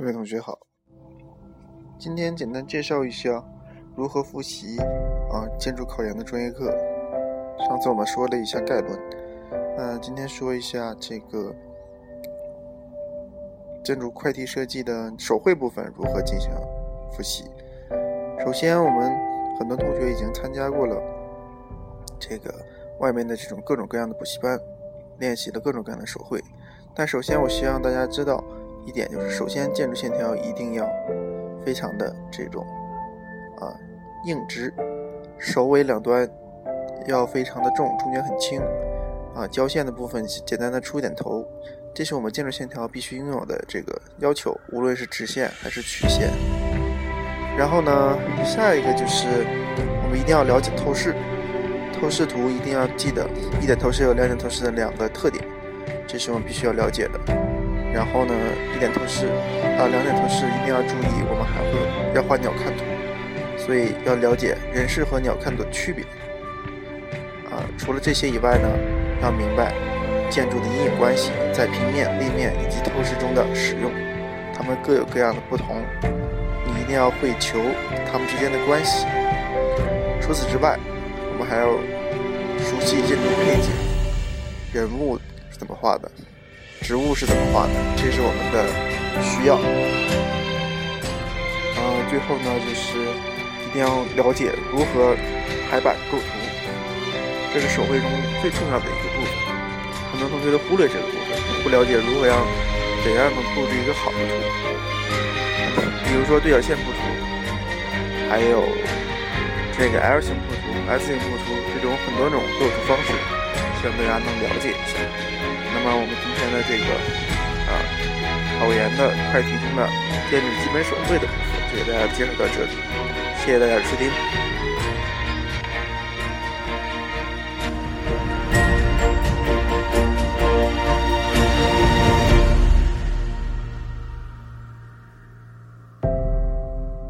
各位同学好，今天简单介绍一下如何复习啊建筑考研的专业课。上次我们说了一下概论，那今天说一下这个建筑快题设计的手绘部分如何进行复习。首先，我们很多同学已经参加过了这个外面的这种各种各样的补习班，练习了各种各样的手绘。但首先，我希望大家知道。一点就是，首先建筑线条一定要非常的这种啊硬直，首尾两端要非常的重，中间很轻啊。交线的部分简单的出一点头，这是我们建筑线条必须拥有的这个要求，无论是直线还是曲线。然后呢，下一个就是我们一定要了解透视，透视图一定要记得一点透视有两点透视的两个特点，这是我们必须要了解的。然后呢，一点透视啊，两点透视一定要注意。我们还会要画鸟瞰图，所以要了解人视和鸟瞰图的区别。啊，除了这些以外呢，要明白建筑的阴影关系在平面、立面以及透视中的使用，它们各有各样的不同，你一定要会求它们之间的关系。除此之外，我们还要熟悉建筑配景，人物是怎么画的。植物是怎么画的？这是我们的需要。嗯，最后呢，就是一定要了解如何排版构图，这是手绘中最重要的一个部分。很多同学都忽略这个部分，不了解如何让怎样能布置一个好的图。比如说对角线布图，还有这个 L 型布图、S 型布图这种很多种构图方式，希望大家能了解一下。那么我们今天的这个啊考研的快题中的建筑基本手绘的部分，就给大家介绍到这里，谢谢大家的收听。